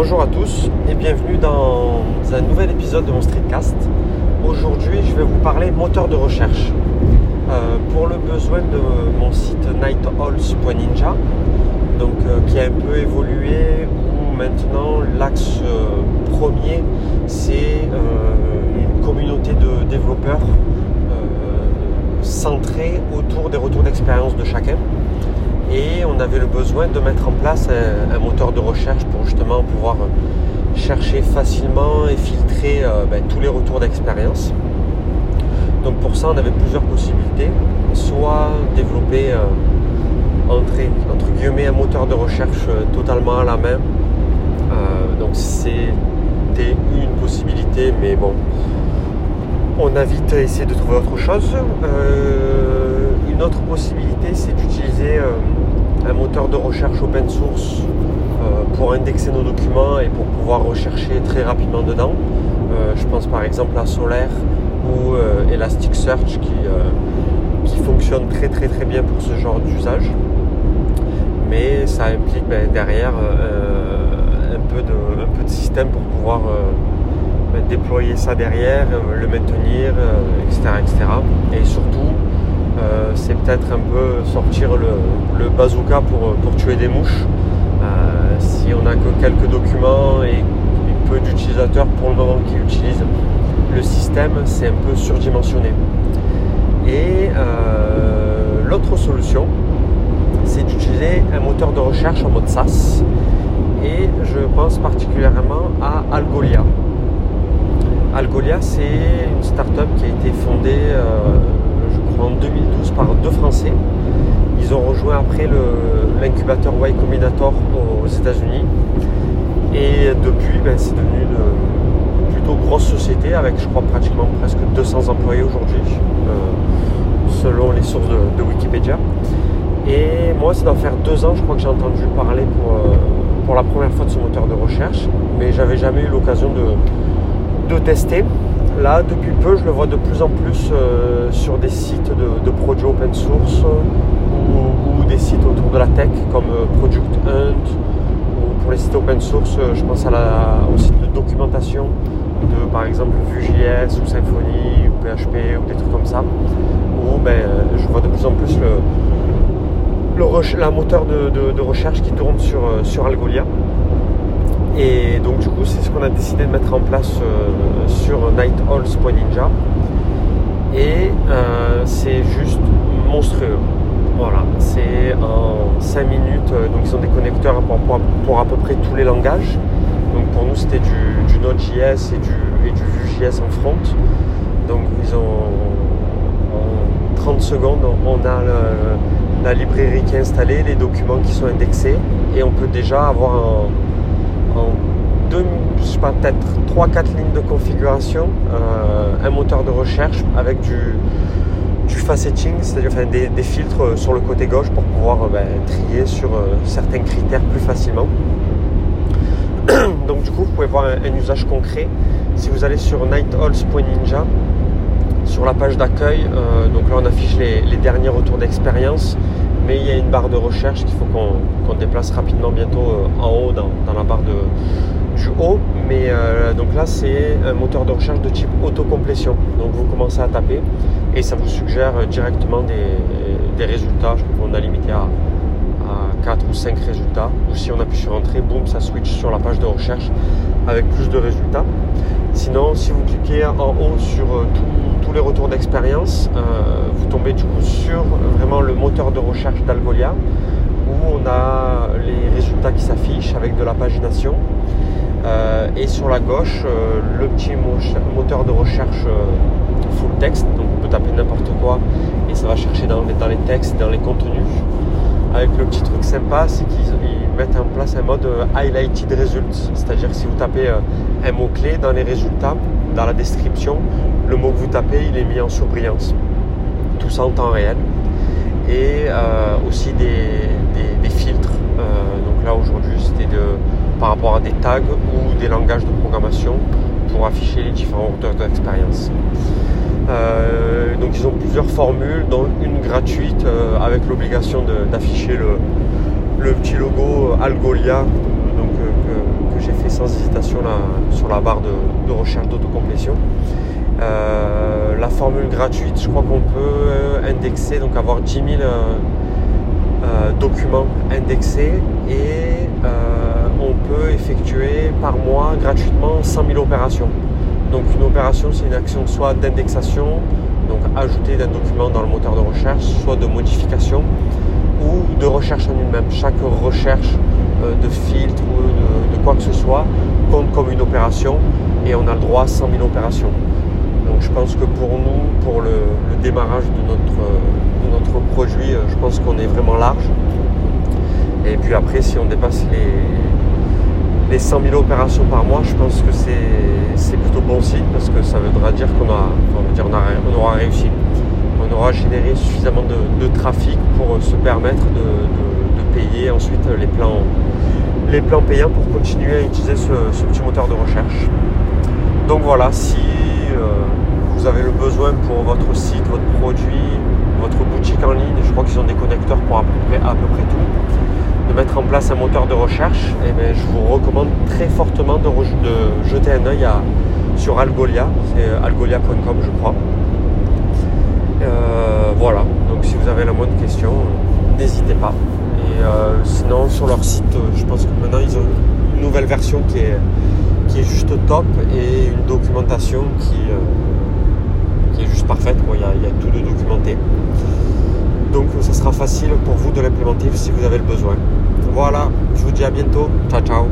Bonjour à tous et bienvenue dans un nouvel épisode de mon streetcast. Aujourd'hui, je vais vous parler moteur de recherche. Euh, pour le besoin de mon site nighthalls.ninja, donc euh, qui a un peu évolué, où maintenant l'axe euh, premier c'est une communauté de développeurs centrée autour des retours d'expérience de chacun et on avait le besoin de mettre en place un, moteur de recherche pour justement pouvoir chercher facilement et filtrer euh, ben, tous les retours d'expérience. Donc pour ça, on avait plusieurs possibilités. Soit développer euh, entre, guillemets un moteur de recherche euh, totalement à la main. donc c'était une possibilité, mais bon, on a vite essayé de trouver autre chose. une autre possibilité, c'est d'utiliser un moteur de recherche open source euh, pour indexer nos documents et pour pouvoir rechercher très rapidement dedans. Euh, je pense par exemple à Solaire ou euh, Elasticsearch qui, qui fonctionne très très très bien pour ce genre d'usage. Mais ça implique ben, derrière un, peu de, un peu de système pour pouvoir ben, déployer ça derrière, le maintenir, etc., etc. Et surtout, euh, c'est peut-être un peu sortir le, bazooka pour, tuer des mouches. Euh, si on n'a que quelques documents et, peu d'utilisateurs pour le moment qui utilisent le système, c'est un peu surdimensionné. Et euh, l'autre solution, c'est d'utiliser un moteur de recherche en mode SaaS. Et je pense particulièrement à Algolia. Algolia, c'est une startup qui a été fondée en 2012 par deux Français. Ils ont rejoint après l'incubateur Y Combinator aux États-Unis. Et depuis, ben, c'est devenu une plutôt grosse société avec, je crois, pratiquement presque 200 employés aujourd'hui, euh, selon les sources de, Wikipédia. Et moi, ça doit faire deux ans, je crois que j'ai entendu parler pour, euh, pour la première fois de ce moteur de recherche, mais j'avais jamais eu l'occasion de, de tester. Là, depuis peu, je le vois de plus en plus euh, sur des sites de, projets open source ou, des sites autour de la tech comme euh, Project Hunt ou pour les sites open source, euh, je pense à la, au site de documentation de par exemple Vue.js ou Symfony ou PHP ou des trucs comme ça où ben, je vois de plus en plus le, la moteur de, recherche qui tourne sur, sur Algolia. Et donc du coup, c'est ce a décidé de mettre en place euh, sur Nighthawls.ninja. Et euh, c'est juste monstrueux. Voilà, c'est en 5 minutes. Euh, donc ils ont des connecteurs pour, à peu près tous les langages. Donc pour nous, c'était du, Node.js et du, et du Vue.js en front. Donc ils ont en 30 secondes, on a la librairie qui est installée, les documents qui sont indexés et on peut déjà avoir un en deux, je sais pas, peut-être 3-4 lignes de configuration, euh, un moteur de recherche avec du, du facetting, c'est-à-dire des, filtres sur le côté gauche pour pouvoir euh, ben, trier sur euh, certains critères plus facilement. Donc du coup, vous pouvez voir un, usage concret. Si vous allez sur nighthalls.ninja, sur la page d'accueil, donc là on affiche les derniers retours d'expérience mais il y a une barre de recherche qu'il faut qu'on déplace rapidement bientôt euh, en haut dans, la barre de, du haut. Mais euh, donc là c'est un moteur de recherche de type autocomplétion. Donc vous commencez à taper et ça vous suggère directement des, résultats. Je crois qu'on a limité à, 4 ou 5 résultats. Ou si on appuie sur entrée, boum, ça switch sur la page de recherche avec plus de résultats. Sinon, si vous cliquez en haut sur euh, tous les retours d'expérience, vous tombez du coup sur vraiment le moteur de recherche d'Algolia où on a les résultats qui s'affichent avec de la pagination. Euh, et sur la gauche, euh, le petit moteur de recherche euh, full text. Donc on peut taper n'importe quoi et ça va chercher dans, dans les textes, dans les contenus. Avec le petit truc sympa, c'est qu'ils mettent en place un mode highlighted results. C'est-à-dire si vous tapez un mot-clé dans les résultats, dans la description, le mot que vous tapez, il est mis en surbrillance tout ça en temps réel. Et euh, aussi des, filtres. Euh, donc là aujourd'hui c'était de, par rapport à des tags ou des langages de programmation pour afficher les différents auteurs d'expérience. Euh, donc ils ont plusieurs formules, dont une gratuite avec l'obligation d'afficher le, petit logo Algolia j'ai fait sans hésitation sur la barre de, recherche d'autocomplétion. Euh, la formule gratuite, je crois qu'on peut indexer, donc avoir 10 000 documents indexés et on peut effectuer par mois gratuitement 100 000 opérations. Donc une opération, c'est une action soit d'indexation, donc ajouter d'un document dans le moteur de recherche, soit de modification ou de recherche en elle-même. Chaque recherche euh, de filtre ou de, quoi que ce soit compte comme une opération et on a le droit à 100 000 opérations. Donc je pense que pour nous, pour le, démarrage de notre, notre produit, euh, je pense qu'on est vraiment large. Et puis après, si on dépasse les, les 100 000 opérations par mois, je pense que c'est plutôt bon signe parce que ça voudra dire qu'on on aura réussi. On aura généré suffisamment de, trafic pour se permettre de, payer ensuite les plans, les plans payants pour continuer à utiliser ce, petit moteur de recherche. Donc voilà, si euh, vous avez le besoin pour votre site, votre produit, votre boutique en ligne, je crois qu'ils ont des connecteurs pour à peu près, à tout de mettre en place un moteur de recherche, eh je vous recommande très fortement de, jeter un œil sur Algolia, c'est euh, algolia.com je crois. Euh, voilà, donc si vous avez la moindre question, n'hésitez pas. Et euh, sinon sur leur site, je pense que maintenant ils ont une nouvelle version qui est, juste top et une documentation qui, qui est juste parfaite. Il y a tout de documenté. Donc ça sera facile pour vous de l'implémenter si vous avez le besoin. Voilà, je vous dis à bientôt. Ciao ciao